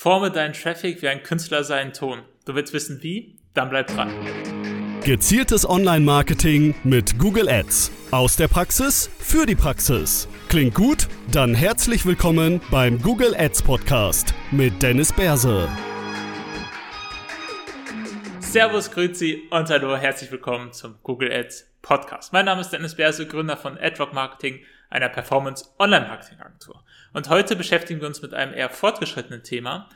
Forme deinen Traffic wie ein Künstler seinen Ton. Du willst wissen wie? Dann bleib dran. Gezieltes Online-Marketing mit Google Ads. Aus der Praxis für die Praxis. Klingt gut? Dann herzlich willkommen beim Google Ads Podcast mit Dennis Berse. Servus, Grüezi und hallo, herzlich willkommen zum Google Ads Podcast. Mein Name ist Dennis Berse, Gründer von AdRock Marketing, einer Performance Online Marketing Agentur. Und heute beschäftigen wir uns mit einem eher fortgeschrittenen Thema,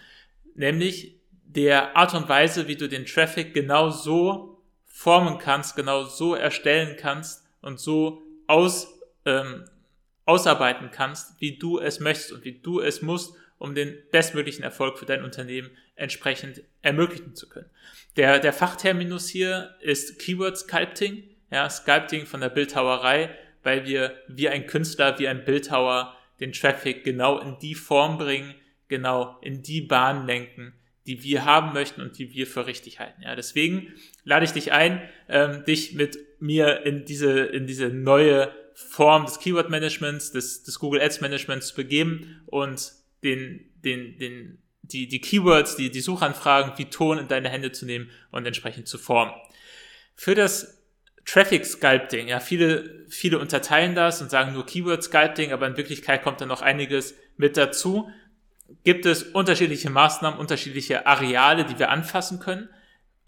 nämlich der Art und Weise, wie du den Traffic genau so formen kannst, genau so erstellen kannst und so aus, ähm, ausarbeiten kannst, wie du es möchtest und wie du es musst, um den bestmöglichen Erfolg für dein Unternehmen entsprechend ermöglichen zu können. Der, der Fachterminus hier ist Keyword Sculpting, ja, Sculpting von der Bildhauerei, weil wir wie ein Künstler, wie ein Bildhauer den Traffic genau in die Form bringen, genau in die Bahn lenken, die wir haben möchten und die wir für richtig halten. Ja, deswegen lade ich dich ein, ähm, dich mit mir in diese, in diese neue Form des Keyword Managements, des, des Google Ads Managements zu begeben und den, den, den, die, die Keywords, die, die Suchanfragen wie Ton in deine Hände zu nehmen und entsprechend zu formen. Für das Traffic Sculpting, ja, viele, viele unterteilen das und sagen nur Keyword Sculpting, aber in Wirklichkeit kommt da noch einiges mit dazu. Gibt es unterschiedliche Maßnahmen, unterschiedliche Areale, die wir anfassen können,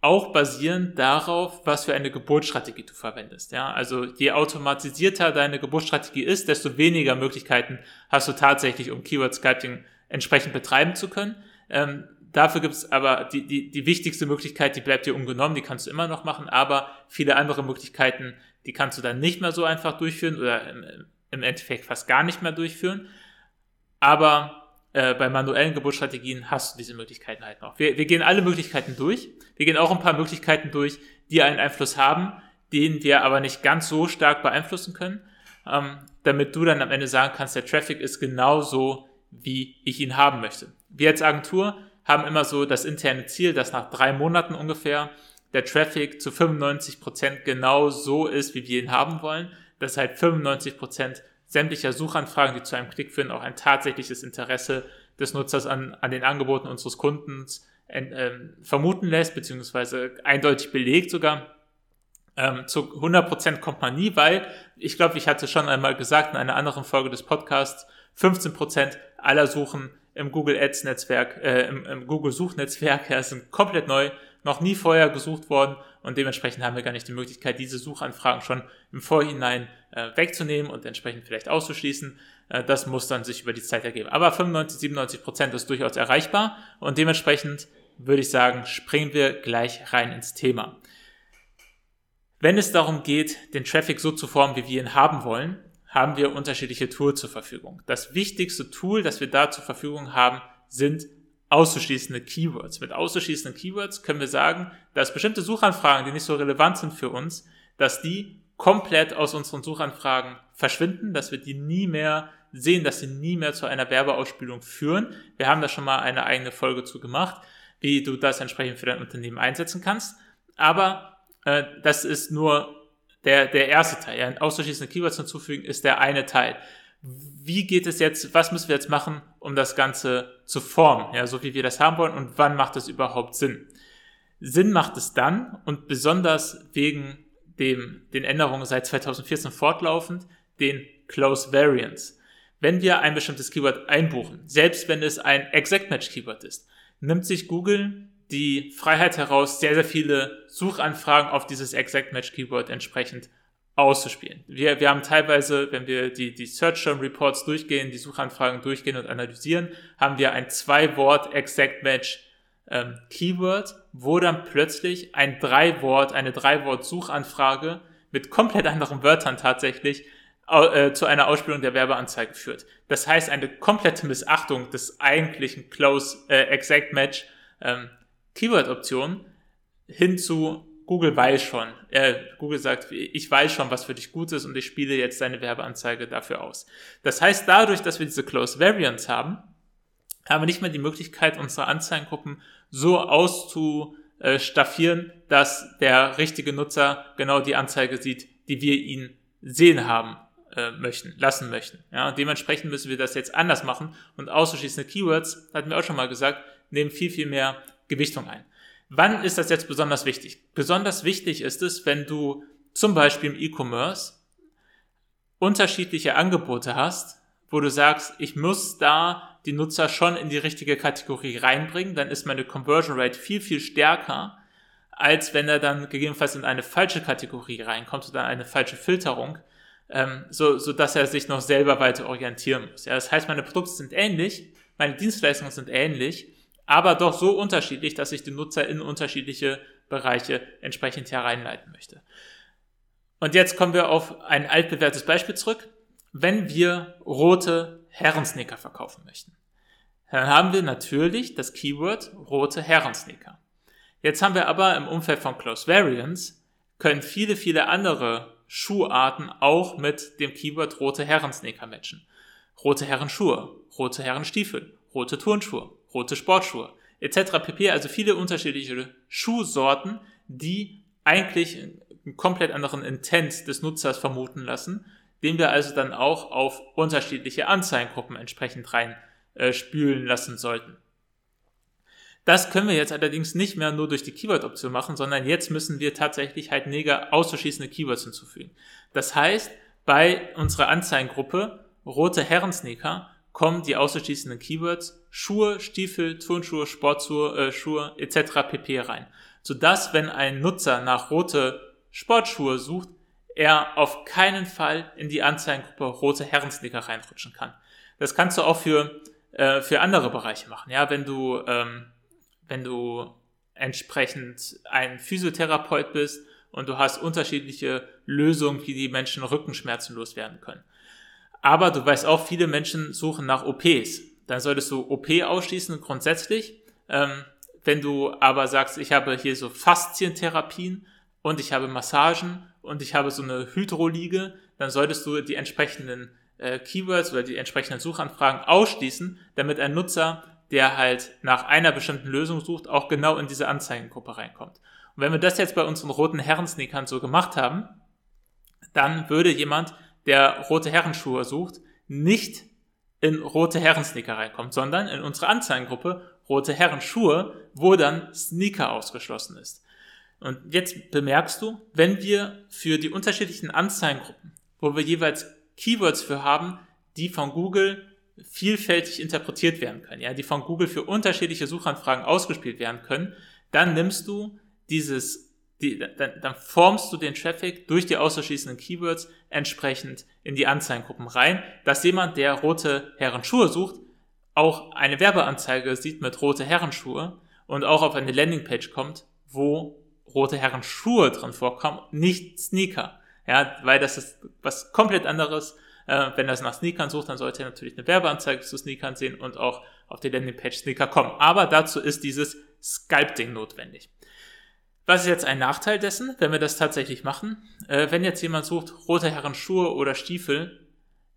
auch basierend darauf, was für eine Geburtsstrategie du verwendest. Ja, also je automatisierter deine Geburtsstrategie ist, desto weniger Möglichkeiten hast du tatsächlich, um Keyword Sculpting entsprechend betreiben zu können. Ähm, Dafür gibt es aber die, die, die wichtigste Möglichkeit, die bleibt dir ungenommen, die kannst du immer noch machen, aber viele andere Möglichkeiten, die kannst du dann nicht mehr so einfach durchführen oder im, im Endeffekt fast gar nicht mehr durchführen. Aber äh, bei manuellen Geburtsstrategien hast du diese Möglichkeiten halt noch. Wir, wir gehen alle Möglichkeiten durch. Wir gehen auch ein paar Möglichkeiten durch, die einen Einfluss haben, den wir aber nicht ganz so stark beeinflussen können, ähm, damit du dann am Ende sagen kannst, der Traffic ist genau so, wie ich ihn haben möchte. Wir als Agentur haben immer so das interne Ziel, dass nach drei Monaten ungefähr der Traffic zu 95 Prozent genau so ist, wie wir ihn haben wollen. Das heißt 95 Prozent sämtlicher Suchanfragen, die zu einem Klick führen, auch ein tatsächliches Interesse des Nutzers an, an den Angeboten unseres Kundens äh, vermuten lässt, beziehungsweise eindeutig belegt sogar. Ähm, zu 100% kommt man nie, weil ich glaube, ich hatte schon einmal gesagt in einer anderen Folge des Podcasts, 15% aller Suchen im Google Ads Netzwerk, äh, im, im Google Suchnetzwerk, ja, sind komplett neu, noch nie vorher gesucht worden und dementsprechend haben wir gar nicht die Möglichkeit, diese Suchanfragen schon im Vorhinein äh, wegzunehmen und entsprechend vielleicht auszuschließen. Äh, das muss dann sich über die Zeit ergeben. Aber 95, 97 Prozent ist durchaus erreichbar und dementsprechend würde ich sagen, springen wir gleich rein ins Thema. Wenn es darum geht, den Traffic so zu formen, wie wir ihn haben wollen, haben wir unterschiedliche Tools zur Verfügung. Das wichtigste Tool, das wir da zur Verfügung haben, sind auszuschließende Keywords. Mit auszuschließenden Keywords können wir sagen, dass bestimmte Suchanfragen, die nicht so relevant sind für uns, dass die komplett aus unseren Suchanfragen verschwinden, dass wir die nie mehr sehen, dass sie nie mehr zu einer Werbeausspielung führen. Wir haben da schon mal eine eigene Folge zu gemacht, wie du das entsprechend für dein Unternehmen einsetzen kannst. Aber äh, das ist nur der, der erste Teil. Ja, auszuschließende Keywords hinzufügen ist der eine Teil. Wie geht es jetzt, was müssen wir jetzt machen, um das Ganze zu formen, ja, so wie wir das haben wollen und wann macht es überhaupt Sinn? Sinn macht es dann und besonders wegen dem, den Änderungen seit 2014 fortlaufend, den Close Variants. Wenn wir ein bestimmtes Keyword einbuchen, selbst wenn es ein Exact Match Keyword ist, nimmt sich Google die Freiheit heraus, sehr, sehr viele Suchanfragen auf dieses Exact Match Keyword entsprechend auszuspielen. Wir, wir haben teilweise, wenn wir die, die Search Term Reports durchgehen, die Suchanfragen durchgehen und analysieren, haben wir ein Zwei-Wort Exact Match ähm, Keyword, wo dann plötzlich ein Drei-Wort, eine Drei-Wort Suchanfrage mit komplett anderen Wörtern tatsächlich äh, zu einer Ausspielung der Werbeanzeige führt. Das heißt, eine komplette Missachtung des eigentlichen Close äh, Exact Match ähm, Keyword-Option hin zu Google weiß schon. Äh, Google sagt, ich weiß schon, was für dich gut ist und ich spiele jetzt deine Werbeanzeige dafür aus. Das heißt, dadurch, dass wir diese Close Variants haben, haben wir nicht mehr die Möglichkeit, unsere Anzeigengruppen so auszustaffieren, dass der richtige Nutzer genau die Anzeige sieht, die wir ihn sehen haben äh, möchten, lassen möchten. Ja, dementsprechend müssen wir das jetzt anders machen und auszuschließende Keywords, hatten wir auch schon mal gesagt, nehmen viel, viel mehr Gewichtung ein. Wann ist das jetzt besonders wichtig? Besonders wichtig ist es, wenn du zum Beispiel im E-Commerce unterschiedliche Angebote hast, wo du sagst, ich muss da die Nutzer schon in die richtige Kategorie reinbringen, dann ist meine Conversion Rate viel, viel stärker, als wenn er dann gegebenenfalls in eine falsche Kategorie reinkommt oder eine falsche Filterung, ähm, so, so dass er sich noch selber weiter orientieren muss. Ja, das heißt, meine Produkte sind ähnlich, meine Dienstleistungen sind ähnlich, aber doch so unterschiedlich, dass ich den Nutzer in unterschiedliche Bereiche entsprechend hereinleiten möchte. Und jetzt kommen wir auf ein altbewährtes Beispiel zurück. Wenn wir rote Herrensneaker verkaufen möchten, dann haben wir natürlich das Keyword rote Herrensneaker. Jetzt haben wir aber im Umfeld von Close Variants können viele, viele andere Schuharten auch mit dem Keyword rote Herrensneaker matchen. Rote Herrenschuhe, rote Herrenstiefel, rote Turnschuhe, rote Sportschuhe, etc. pp. Also viele unterschiedliche Schuhsorten, die eigentlich einen komplett anderen Intent des Nutzers vermuten lassen, den wir also dann auch auf unterschiedliche Anzeigengruppen entsprechend rein äh, spülen lassen sollten. Das können wir jetzt allerdings nicht mehr nur durch die Keyword-Option machen, sondern jetzt müssen wir tatsächlich halt neger auszuschließende Keywords hinzufügen. Das heißt, bei unserer Anzeigengruppe rote Herrensneaker kommen die auszuschließenden Keywords Schuhe, Stiefel, Turnschuhe, Sportschuhe äh, Schuhe etc. pp. rein. Sodass, wenn ein Nutzer nach rote Sportschuhe sucht, er auf keinen Fall in die Anzeigengruppe rote Herrensneaker reinrutschen kann. Das kannst du auch für, äh, für andere Bereiche machen. Ja, wenn du ähm, wenn du entsprechend ein Physiotherapeut bist und du hast unterschiedliche Lösungen, wie die Menschen Rückenschmerzen loswerden können. Aber du weißt auch, viele Menschen suchen nach OPs. Dann solltest du OP ausschließen grundsätzlich. Ähm, wenn du aber sagst, ich habe hier so Faszientherapien und ich habe Massagen und ich habe so eine Hydroliege, dann solltest du die entsprechenden äh, Keywords oder die entsprechenden Suchanfragen ausschließen, damit ein Nutzer der halt nach einer bestimmten Lösung sucht, auch genau in diese Anzeigengruppe reinkommt. Und wenn wir das jetzt bei unseren roten Herrensneakern so gemacht haben, dann würde jemand, der rote Herrenschuhe sucht, nicht in rote Herrensneaker reinkommen, sondern in unsere Anzeigengruppe rote Herrenschuhe, wo dann Sneaker ausgeschlossen ist. Und jetzt bemerkst du, wenn wir für die unterschiedlichen Anzeigengruppen, wo wir jeweils Keywords für haben, die von Google vielfältig interpretiert werden können, ja, die von Google für unterschiedliche Suchanfragen ausgespielt werden können, dann nimmst du dieses, die, dann, dann formst du den Traffic durch die auszuschließenden Keywords entsprechend in die Anzeigengruppen rein, dass jemand, der rote Herrenschuhe sucht, auch eine Werbeanzeige sieht mit rote Herrenschuhe und auch auf eine Landingpage kommt, wo rote Herrenschuhe drin vorkommen, nicht Sneaker. Ja, weil das ist was komplett anderes äh, wenn er nach Sneakern sucht, dann sollte er natürlich eine Werbeanzeige zu Sneakern sehen und auch auf die Landingpage Sneaker kommen. Aber dazu ist dieses Sculpting notwendig. Was ist jetzt ein Nachteil dessen, wenn wir das tatsächlich machen? Äh, wenn jetzt jemand sucht rote Herren Schuhe oder Stiefel,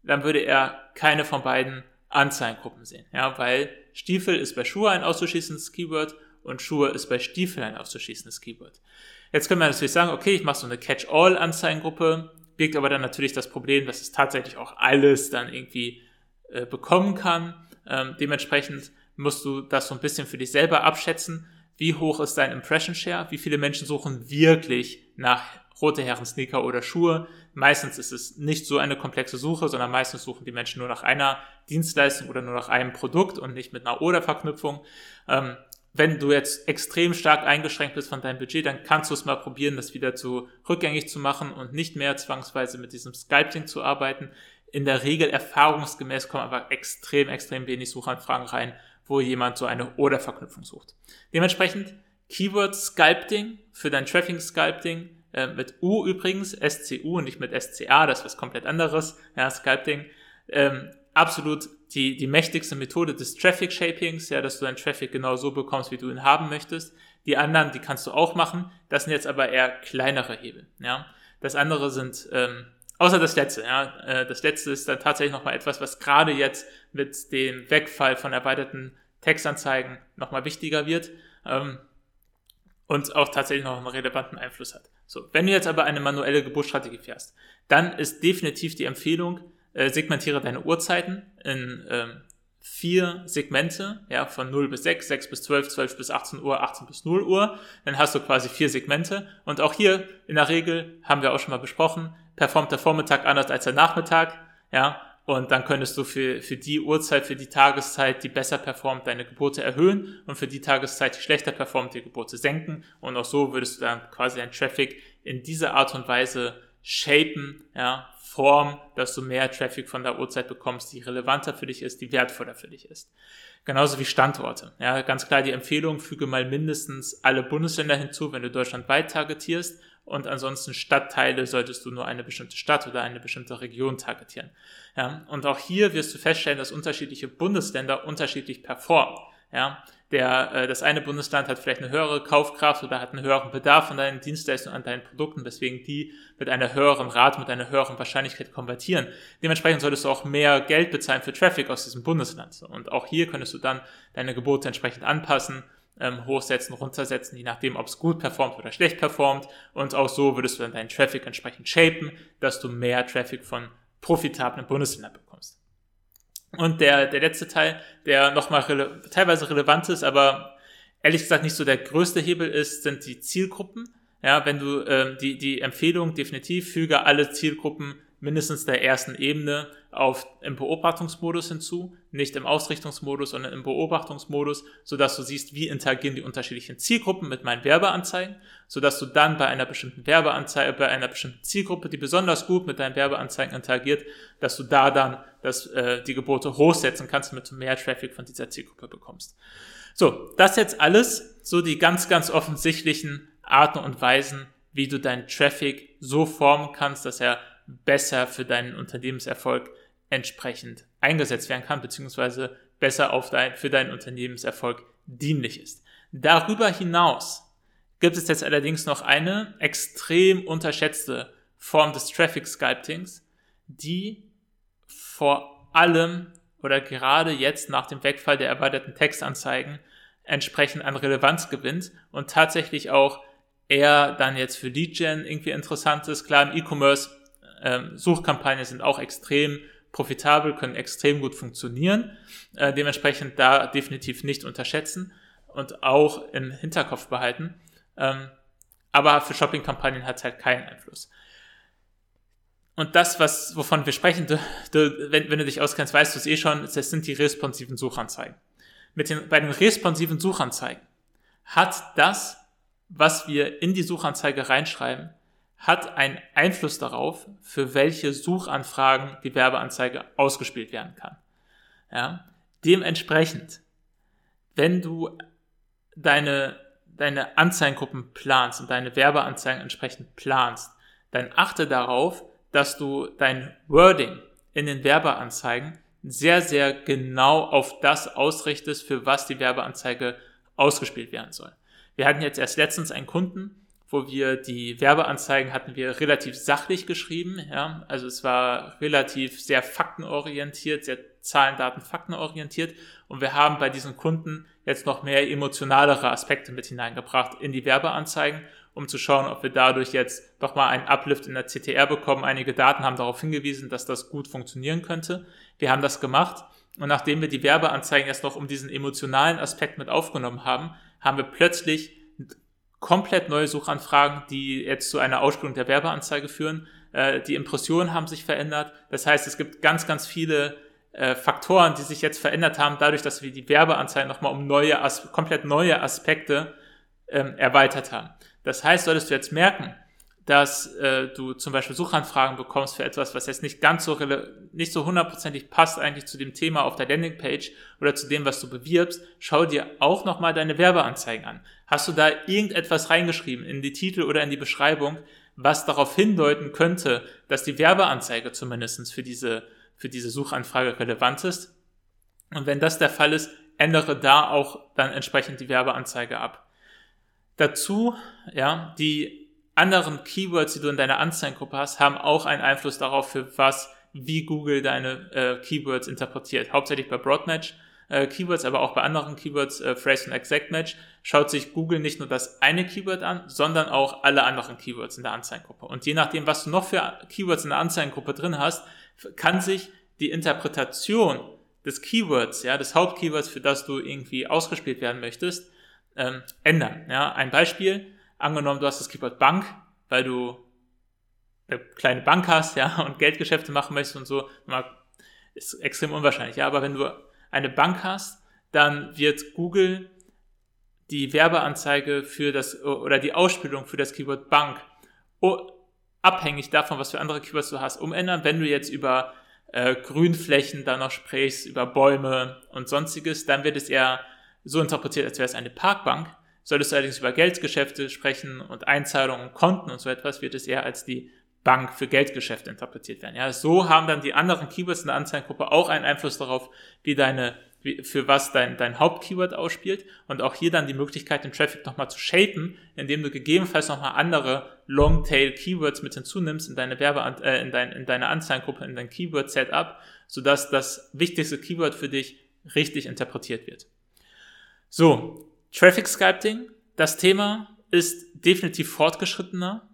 dann würde er keine von beiden Anzeigengruppen sehen. Ja, weil Stiefel ist bei Schuhe ein auszuschließendes Keyword und Schuhe ist bei Stiefel ein auszuschließendes Keyword. Jetzt können wir natürlich sagen, okay, ich mache so eine Catch-all-Anzeigengruppe, birgt aber dann natürlich das Problem, dass es tatsächlich auch alles dann irgendwie äh, bekommen kann. Ähm, dementsprechend musst du das so ein bisschen für dich selber abschätzen. Wie hoch ist dein Impression Share? Wie viele Menschen suchen wirklich nach rote Herren Sneaker oder Schuhe? Meistens ist es nicht so eine komplexe Suche, sondern meistens suchen die Menschen nur nach einer Dienstleistung oder nur nach einem Produkt und nicht mit einer Oder-Verknüpfung. Ähm, wenn du jetzt extrem stark eingeschränkt bist von deinem Budget, dann kannst du es mal probieren, das wieder zu rückgängig zu machen und nicht mehr zwangsweise mit diesem Sculpting zu arbeiten. In der Regel erfahrungsgemäß kommen aber extrem, extrem wenig Suchanfragen rein, wo jemand so eine Oder-Verknüpfung sucht. Dementsprechend Keyword Sculpting für dein Traffic Sculpting äh, mit U übrigens, SCU und nicht mit SCA, das ist was komplett anderes, ja, Sculpting, ähm, absolut die, die mächtigste Methode des Traffic Shapings, ja, dass du deinen Traffic genau so bekommst, wie du ihn haben möchtest. Die anderen, die kannst du auch machen. Das sind jetzt aber eher kleinere Hebel, ja. Das andere sind, ähm, außer das letzte, ja. Äh, das letzte ist dann tatsächlich nochmal etwas, was gerade jetzt mit dem Wegfall von erweiterten Textanzeigen nochmal wichtiger wird. Ähm, und auch tatsächlich noch einen relevanten Einfluss hat. So, wenn du jetzt aber eine manuelle Geburtsstrategie fährst, dann ist definitiv die Empfehlung, äh, segmentiere deine Uhrzeiten in ähm, vier Segmente, ja, von 0 bis 6, 6 bis 12, 12 bis 18 Uhr, 18 bis 0 Uhr. Dann hast du quasi vier Segmente. Und auch hier in der Regel, haben wir auch schon mal besprochen, performt der Vormittag anders als der Nachmittag, ja. Und dann könntest du für, für die Uhrzeit, für die Tageszeit, die besser performt, deine Gebote erhöhen und für die Tageszeit, die schlechter performt, die Gebote senken. Und auch so würdest du dann quasi deinen Traffic in dieser Art und Weise shapen, ja, Form, dass du mehr Traffic von der Uhrzeit bekommst, die relevanter für dich ist, die wertvoller für dich ist. Genauso wie Standorte. Ja, ganz klar die Empfehlung, füge mal mindestens alle Bundesländer hinzu, wenn du deutschlandweit targetierst. Und ansonsten Stadtteile solltest du nur eine bestimmte Stadt oder eine bestimmte Region targetieren. Ja, und auch hier wirst du feststellen, dass unterschiedliche Bundesländer unterschiedlich performen. Ja, der, äh, das eine Bundesland hat vielleicht eine höhere Kaufkraft oder hat einen höheren Bedarf an deinen Dienstleistungen, an deinen Produkten, weswegen die mit einer höheren Rate, mit einer höheren Wahrscheinlichkeit konvertieren. Dementsprechend solltest du auch mehr Geld bezahlen für Traffic aus diesem Bundesland. Und auch hier könntest du dann deine Gebote entsprechend anpassen, ähm, hochsetzen, runtersetzen, je nachdem, ob es gut performt oder schlecht performt. Und auch so würdest du dann deinen Traffic entsprechend shapen, dass du mehr Traffic von profitablen Bundesländern bekommst. Und der, der letzte Teil, der nochmal rele teilweise relevant ist, aber ehrlich gesagt nicht so der größte Hebel ist, sind die Zielgruppen. Ja, wenn du ähm, die, die Empfehlung definitiv füge alle Zielgruppen mindestens der ersten Ebene auf, im Beobachtungsmodus hinzu, nicht im Ausrichtungsmodus, sondern im Beobachtungsmodus, sodass du siehst, wie interagieren die unterschiedlichen Zielgruppen mit meinen Werbeanzeigen, sodass du dann bei einer bestimmten Werbeanzeige, bei einer bestimmten Zielgruppe, die besonders gut mit deinen Werbeanzeigen interagiert, dass du da dann das, äh, die Gebote hochsetzen kannst, damit du mehr Traffic von dieser Zielgruppe bekommst. So, das jetzt alles, so die ganz, ganz offensichtlichen Arten und Weisen, wie du deinen Traffic so formen kannst, dass er besser für deinen Unternehmenserfolg entsprechend eingesetzt werden kann, beziehungsweise besser auf dein, für deinen Unternehmenserfolg dienlich ist. Darüber hinaus gibt es jetzt allerdings noch eine extrem unterschätzte Form des Traffic Sculptings, die vor allem oder gerade jetzt nach dem Wegfall der erweiterten Textanzeigen entsprechend an Relevanz gewinnt und tatsächlich auch eher dann jetzt für Lead-Gen irgendwie interessant ist. Klar, im E-Commerce ähm, Suchkampagnen sind auch extrem profitabel, können extrem gut funktionieren. Äh, dementsprechend da definitiv nicht unterschätzen und auch im Hinterkopf behalten. Ähm, aber für Shopping-Kampagnen hat es halt keinen Einfluss. Und das, was, wovon wir sprechen, du, du, wenn, wenn du dich auskennst, weißt du es eh schon, das sind die responsiven Suchanzeigen. Mit den, bei den responsiven Suchanzeigen hat das, was wir in die Suchanzeige reinschreiben, hat einen Einfluss darauf, für welche Suchanfragen die Werbeanzeige ausgespielt werden kann. Ja? Dementsprechend, wenn du deine, deine Anzeigengruppen planst und deine Werbeanzeigen entsprechend planst, dann achte darauf, dass du dein Wording in den Werbeanzeigen sehr, sehr genau auf das ausrichtest, für was die Werbeanzeige ausgespielt werden soll. Wir hatten jetzt erst letztens einen Kunden, wo wir die Werbeanzeigen hatten wir relativ sachlich geschrieben, ja, also es war relativ sehr faktenorientiert, sehr Zahlen, Daten, Faktenorientiert und wir haben bei diesen Kunden jetzt noch mehr emotionalere Aspekte mit hineingebracht in die Werbeanzeigen, um zu schauen, ob wir dadurch jetzt doch mal einen Uplift in der CTR bekommen. Einige Daten haben darauf hingewiesen, dass das gut funktionieren könnte. Wir haben das gemacht und nachdem wir die Werbeanzeigen jetzt noch um diesen emotionalen Aspekt mit aufgenommen haben, haben wir plötzlich komplett neue Suchanfragen, die jetzt zu einer Ausspielung der Werbeanzeige führen. Äh, die Impressionen haben sich verändert. Das heißt, es gibt ganz, ganz viele äh, Faktoren, die sich jetzt verändert haben, dadurch, dass wir die Werbeanzeige nochmal um neue, komplett neue Aspekte ähm, erweitert haben. Das heißt, solltest du jetzt merken, dass äh, du zum Beispiel Suchanfragen bekommst für etwas, was jetzt nicht ganz so nicht so hundertprozentig passt eigentlich zu dem Thema auf der Landingpage oder zu dem, was du bewirbst, schau dir auch nochmal deine Werbeanzeigen an. Hast du da irgendetwas reingeschrieben in die Titel oder in die Beschreibung, was darauf hindeuten könnte, dass die Werbeanzeige zumindestens für diese, für diese Suchanfrage relevant ist? Und wenn das der Fall ist, ändere da auch dann entsprechend die Werbeanzeige ab. Dazu, ja, die anderen Keywords, die du in deiner Anzeigengruppe hast, haben auch einen Einfluss darauf, für was, wie Google deine äh, Keywords interpretiert. Hauptsächlich bei Broadmatch äh, Keywords, aber auch bei anderen Keywords, äh, Phrase und Exact Match, schaut sich Google nicht nur das eine Keyword an, sondern auch alle anderen Keywords in der Anzeigengruppe. Und je nachdem, was du noch für Keywords in der Anzeigengruppe drin hast, kann sich die Interpretation des Keywords, ja, des Hauptkeywords, für das du irgendwie ausgespielt werden möchtest, ähm, ändern. Ja, ein Beispiel, angenommen, du hast das Keyword Bank, weil du eine kleine Bank hast, ja, und Geldgeschäfte machen möchtest und so, ist extrem unwahrscheinlich, ja, aber wenn du eine Bank hast, dann wird Google die Werbeanzeige für das oder die Ausspielung für das Keyword Bank abhängig davon, was für andere Keywords du hast, umändern. Wenn du jetzt über äh, Grünflächen da noch sprichst, über Bäume und sonstiges, dann wird es eher so interpretiert, als wäre es eine Parkbank. Solltest du allerdings über Geldgeschäfte sprechen und Einzahlungen, Konten und so etwas, wird es eher als die Bank für Geldgeschäfte interpretiert werden. Ja, so haben dann die anderen Keywords in der Anzeigengruppe auch einen Einfluss darauf, wie deine für was dein, dein Hauptkeyword ausspielt und auch hier dann die Möglichkeit, den Traffic nochmal zu shapen, indem du gegebenenfalls nochmal andere Longtail-Keywords mit hinzunimmst in deine Werbe, äh, in, dein, in deine Anzeigengruppe, in dein Keyword-Setup, sodass das wichtigste Keyword für dich richtig interpretiert wird. So, Traffic Sculpting, das Thema ist definitiv fortgeschrittener,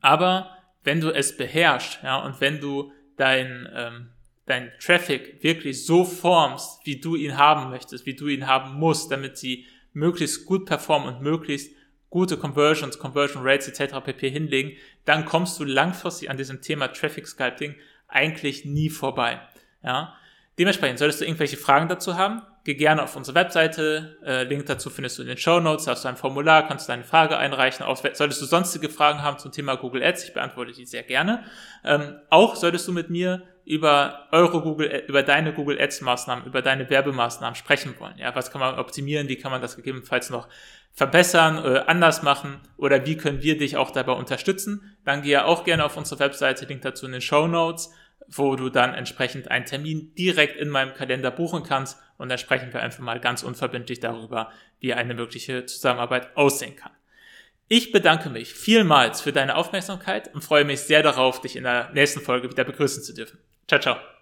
aber wenn du es beherrschst, ja, und wenn du dein, ähm, dein Traffic wirklich so formst, wie du ihn haben möchtest, wie du ihn haben musst, damit sie möglichst gut performen und möglichst gute Conversions, Conversion Rates etc. pp. hinlegen, dann kommst du langfristig an diesem Thema Traffic Sculpting eigentlich nie vorbei. Ja? Dementsprechend solltest du irgendwelche Fragen dazu haben, geh gerne auf unsere Webseite. Äh, Link dazu findest du in den Show Notes. Da hast du ein Formular, kannst du deine Frage einreichen. Auch solltest du sonstige Fragen haben zum Thema Google Ads, ich beantworte die sehr gerne. Ähm, auch solltest du mit mir über eure Google, über deine Google Ads Maßnahmen, über deine Werbemaßnahmen sprechen wollen. Ja, was kann man optimieren? Wie kann man das gegebenenfalls noch verbessern, oder anders machen? Oder wie können wir dich auch dabei unterstützen? Dann gehe auch gerne auf unsere Webseite, Link dazu in den Show Notes wo du dann entsprechend einen Termin direkt in meinem Kalender buchen kannst und dann sprechen wir einfach mal ganz unverbindlich darüber, wie eine mögliche Zusammenarbeit aussehen kann. Ich bedanke mich vielmals für deine Aufmerksamkeit und freue mich sehr darauf, dich in der nächsten Folge wieder begrüßen zu dürfen. Ciao, ciao.